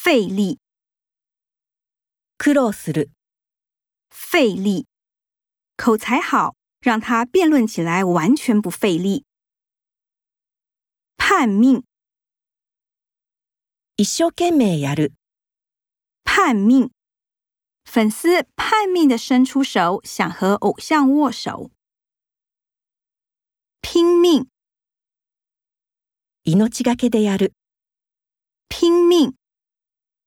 费力，苦労する、费力，口才好，让他辩论起来完全不费力。叛命，一生懸命やる、叛命，粉丝叛命的伸出手，想和偶像握手。拼命，命がけでやる、拼命，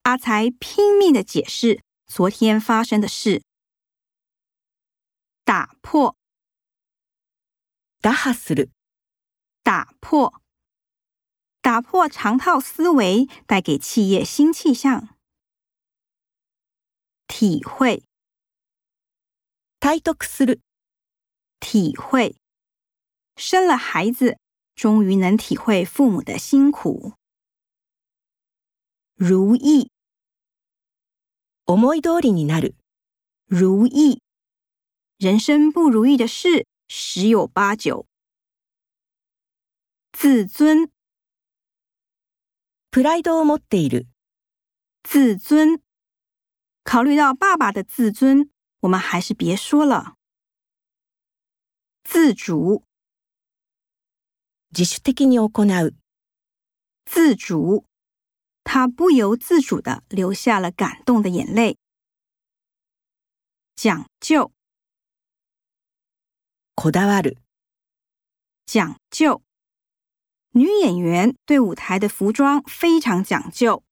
阿才拼命的解释昨天发生的事。打破，打破する、打破，打破长套思维，带给企业新气象。体会，体得する、体会，生了孩子，终于能体会父母的辛苦。如意， 思い通りになる、如意，人生不如意的事十有八九。自尊，プライドを持っている、自尊，考虑到爸爸的自尊，我们还是别说了。自主，自主的に行う、自主， 他不由自主的流下了感动的眼泪。讲究，こだわる、讲究，女演员对舞台的服装非常讲究。